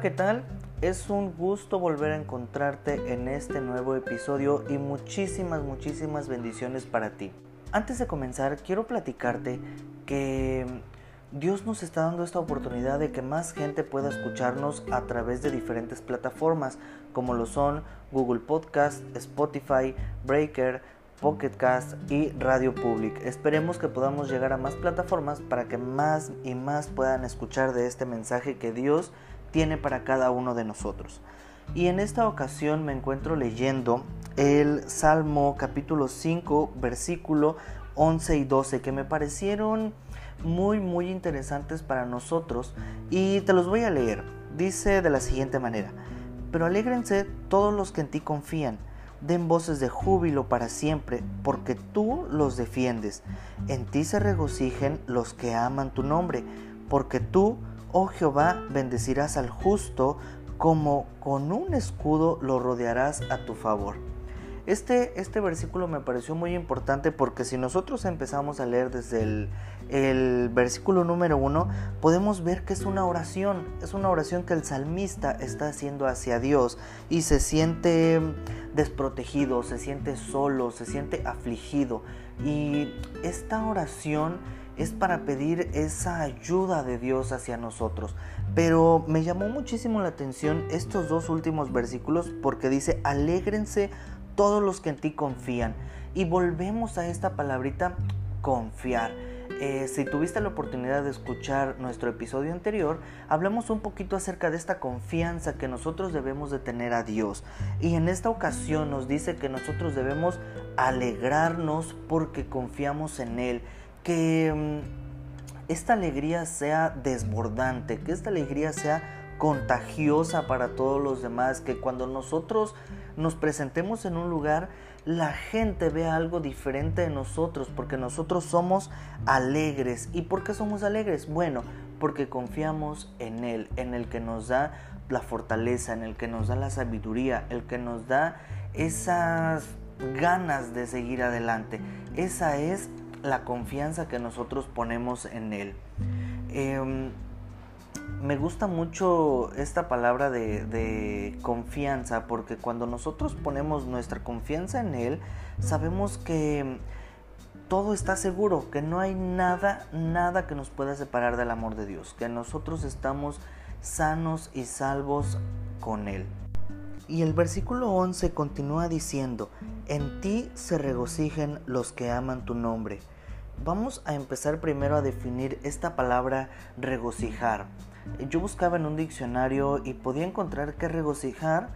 ¿qué tal? Es un gusto volver a encontrarte en este nuevo episodio y muchísimas, muchísimas bendiciones para ti. Antes de comenzar, quiero platicarte que Dios nos está dando esta oportunidad de que más gente pueda escucharnos a través de diferentes plataformas como lo son Google Podcast, Spotify, Breaker, Pocket Cast y Radio Public. Esperemos que podamos llegar a más plataformas para que más y más puedan escuchar de este mensaje que Dios tiene para cada uno de nosotros. Y en esta ocasión me encuentro leyendo el Salmo capítulo 5 versículo 11 y 12 que me parecieron muy muy interesantes para nosotros y te los voy a leer. Dice de la siguiente manera, pero alégrense todos los que en ti confían den voces de júbilo para siempre, porque tú los defiendes. En ti se regocijen los que aman tu nombre, porque tú, oh Jehová, bendecirás al justo, como con un escudo lo rodearás a tu favor. Este, este versículo me pareció muy importante porque si nosotros empezamos a leer desde el, el versículo número uno, podemos ver que es una oración, es una oración que el salmista está haciendo hacia Dios y se siente desprotegido, se siente solo, se siente afligido. Y esta oración es para pedir esa ayuda de Dios hacia nosotros. Pero me llamó muchísimo la atención estos dos últimos versículos porque dice, alégrense todos los que en ti confían. Y volvemos a esta palabrita, confiar. Eh, si tuviste la oportunidad de escuchar nuestro episodio anterior, hablamos un poquito acerca de esta confianza que nosotros debemos de tener a Dios. Y en esta ocasión nos dice que nosotros debemos alegrarnos porque confiamos en Él. Que mm, esta alegría sea desbordante, que esta alegría sea contagiosa para todos los demás, que cuando nosotros nos presentemos en un lugar, la gente vea algo diferente de nosotros, porque nosotros somos alegres. ¿Y por qué somos alegres? Bueno, porque confiamos en Él, en el que nos da la fortaleza, en el que nos da la sabiduría, el que nos da esas ganas de seguir adelante. Esa es la confianza que nosotros ponemos en Él. Em, me gusta mucho esta palabra de, confianza porque cuando nosotros ponemos nuestra confianza en Él, sabemos que todo está seguro, que no hay nada, nada que nos pueda separar del amor de Dios, que nosotros estamos sanos y salvos con Él. Y el versículo 11 continúa diciendo, en ti se regocijen los que aman tu nombre. Vamos a empezar primero a definir esta palabra regocijar. Yo buscaba en un diccionario y podía encontrar que regocijar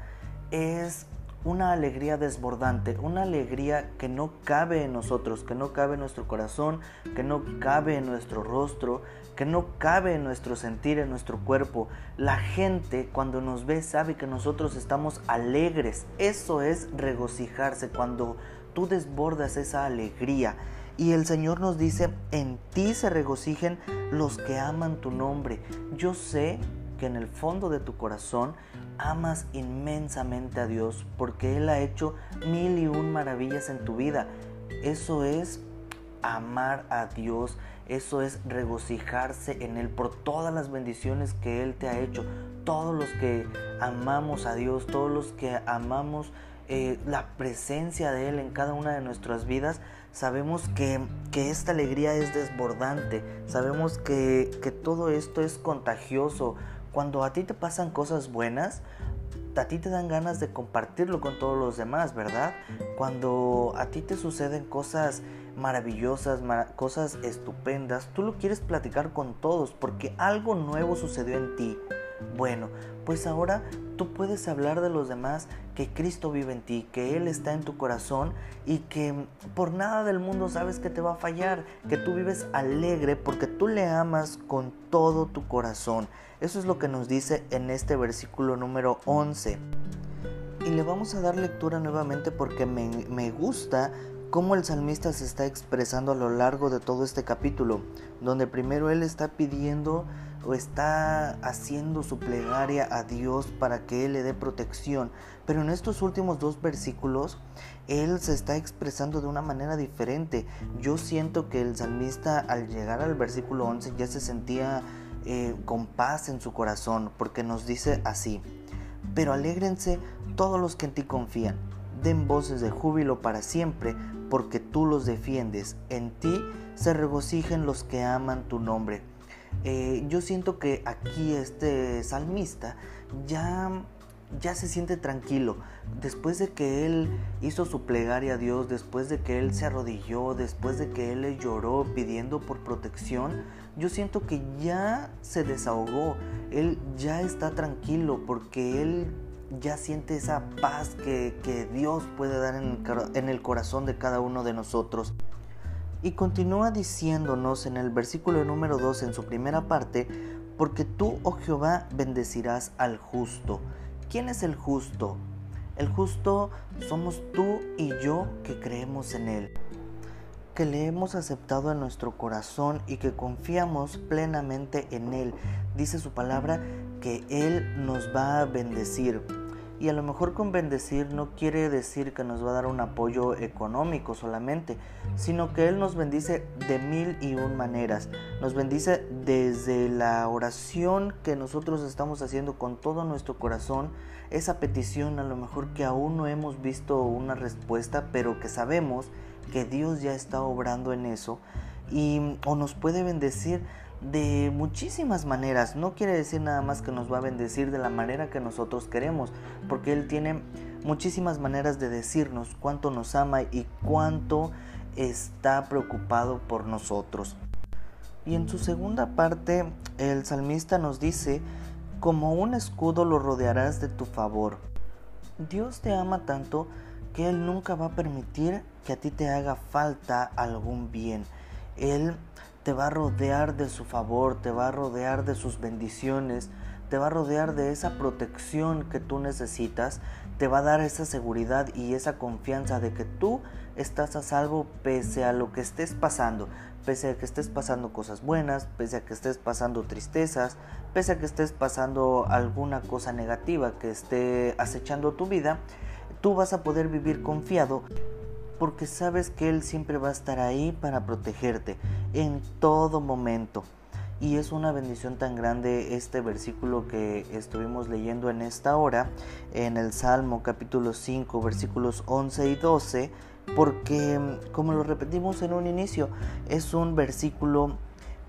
es una alegría desbordante, una alegría que no cabe en nosotros, que no cabe en nuestro corazón, que no cabe en nuestro rostro, que no cabe en nuestro sentir, en nuestro cuerpo. La gente cuando nos ve sabe que nosotros estamos alegres. Eso es regocijarse, cuando tú desbordas esa alegría. Y el Señor nos dice, en ti se regocijen los que aman tu nombre. Yo sé que en el fondo de tu corazón amas inmensamente a Dios porque Él ha hecho mil y un maravillas en tu vida. Eso es amar a Dios, eso es regocijarse en Él por todas las bendiciones que Él te ha hecho. Todos los que amamos a Dios, todos los que amamos eh, la presencia de Él en cada una de nuestras vidas, sabemos que, esta alegría es desbordante, sabemos que, que todo esto es contagioso. Cuando a ti te pasan cosas buenas, a ti te dan ganas de compartirlo con todos los demás, ¿verdad? Cuando a ti te suceden cosas maravillosas, cosas estupendas, tú lo quieres platicar con todos porque algo nuevo sucedió en ti. Bueno, pues ahora tú puedes hablar de los demás que Cristo vive en ti, que Él está en tu corazón y que por nada del mundo sabes que te va a fallar, que tú vives alegre porque tú le amas con todo tu corazón. Eso es lo que nos dice en este versículo número 11. Y le vamos a dar lectura nuevamente porque me, me gusta cómo el salmista se está expresando a lo largo de todo este capítulo, donde primero él está pidiendo o está haciendo su plegaria a Dios para que Él le dé protección. Pero en estos últimos dos versículos, Él se está expresando de una manera diferente. Yo siento que el salmista al llegar al versículo 11 ya se sentía eh, con paz en su corazón, porque nos dice así, pero alégrense todos los que en ti confían, den voces de júbilo para siempre, porque tú los defiendes, en ti se regocijen los que aman tu nombre. Eh, yo siento que aquí este salmista ya ya se siente tranquilo. Después de que él hizo su plegaria a Dios, después de que él se arrodilló, después de que él lloró pidiendo por protección, yo siento que ya se desahogó. Él ya está tranquilo porque él ya siente esa paz que, Dios puede dar en el corazón de cada uno de nosotros. Y continúa diciéndonos en el versículo número 2 en su primera parte, porque tú, oh Jehová, bendecirás al justo. ¿Quién es el justo? El justo somos tú y yo que creemos en Él, que le hemos aceptado en nuestro corazón y que confiamos plenamente en Él. Dice su palabra que Él nos va a bendecir. Y a lo mejor con bendecir no quiere decir que nos va a dar un apoyo económico solamente, sino que Él nos bendice de mil y un maneras. Nos bendice desde la oración que nosotros estamos haciendo con todo nuestro corazón, esa petición a lo mejor que aún no hemos visto una respuesta, pero que sabemos que Dios ya está obrando en eso y o nos puede bendecir de muchísimas maneras. No quiere decir nada más que nos va a bendecir de la manera que nosotros queremos, porque Él tiene muchísimas maneras de decirnos cuánto nos ama y cuánto está preocupado por nosotros. Y en su segunda parte, el salmista nos dice, como un escudo lo rodearás de tu favor. Dios te ama tanto que Él nunca va a permitir que a ti te haga falta algún bien. Él te va a rodear de su favor, te va a rodear de sus bendiciones, te va a rodear de esa protección que tú necesitas, te va a dar esa seguridad y esa confianza de que tú estás a salvo pese a lo que estés pasando, pese a que estés pasando cosas buenas, pese a que estés pasando tristezas, pese a que estés pasando alguna cosa negativa que esté acechando tu vida, tú vas a poder vivir confiado porque sabes que Él siempre va a estar ahí para protegerte en todo momento. Y es una bendición tan grande este versículo que estuvimos leyendo en esta hora, en el Salmo capítulo 5, versículos 11 y 12, porque como lo repetimos en un inicio, es un versículo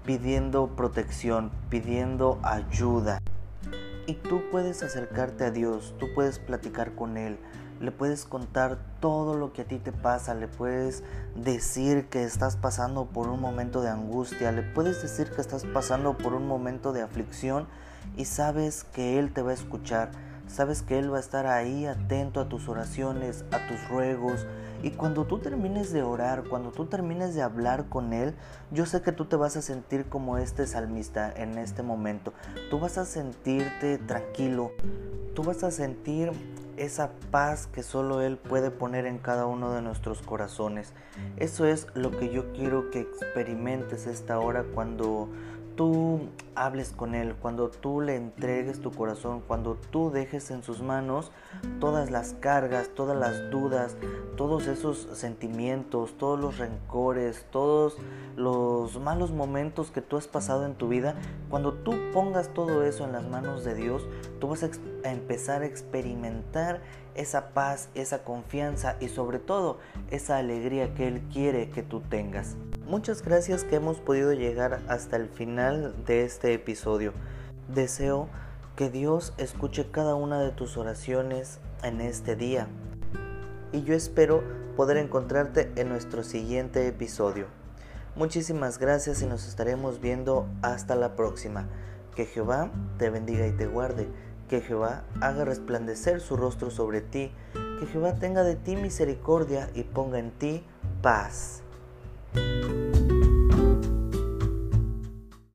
pidiendo protección, pidiendo ayuda. Y tú puedes acercarte a Dios, tú puedes platicar con Él, le puedes contar todo lo que a ti te pasa, le puedes decir que estás pasando por un momento de angustia, le puedes decir que estás pasando por un momento de aflicción y sabes que Él te va a escuchar, sabes que Él va a estar ahí atento a tus oraciones, a tus ruegos. Y cuando tú termines de orar, cuando tú termines de hablar con Él, yo sé que tú te vas a sentir como este salmista en este momento. Tú vas a sentirte tranquilo, tú vas a sentir esa paz que solo Él puede poner en cada uno de nuestros corazones. Eso es lo que yo quiero que experimentes esta hora cuando tú hables con Él, cuando tú le entregues tu corazón, cuando tú dejes en sus manos todas las cargas, todas las dudas, todos esos sentimientos, todos los rencores, todos los malos momentos que tú has pasado en tu vida, cuando tú pongas todo eso en las manos de Dios, tú vas a, empezar a experimentar esa paz, esa confianza y sobre todo esa alegría que Él quiere que tú tengas. Muchas gracias que hemos podido llegar hasta el final de este episodio. Deseo que Dios escuche cada una de tus oraciones en este día. Y yo espero poder encontrarte en nuestro siguiente episodio. Muchísimas gracias y nos estaremos viendo hasta la próxima. Que Jehová te bendiga y te guarde. Que Jehová haga resplandecer su rostro sobre ti. Que Jehová tenga de ti misericordia y ponga en ti paz.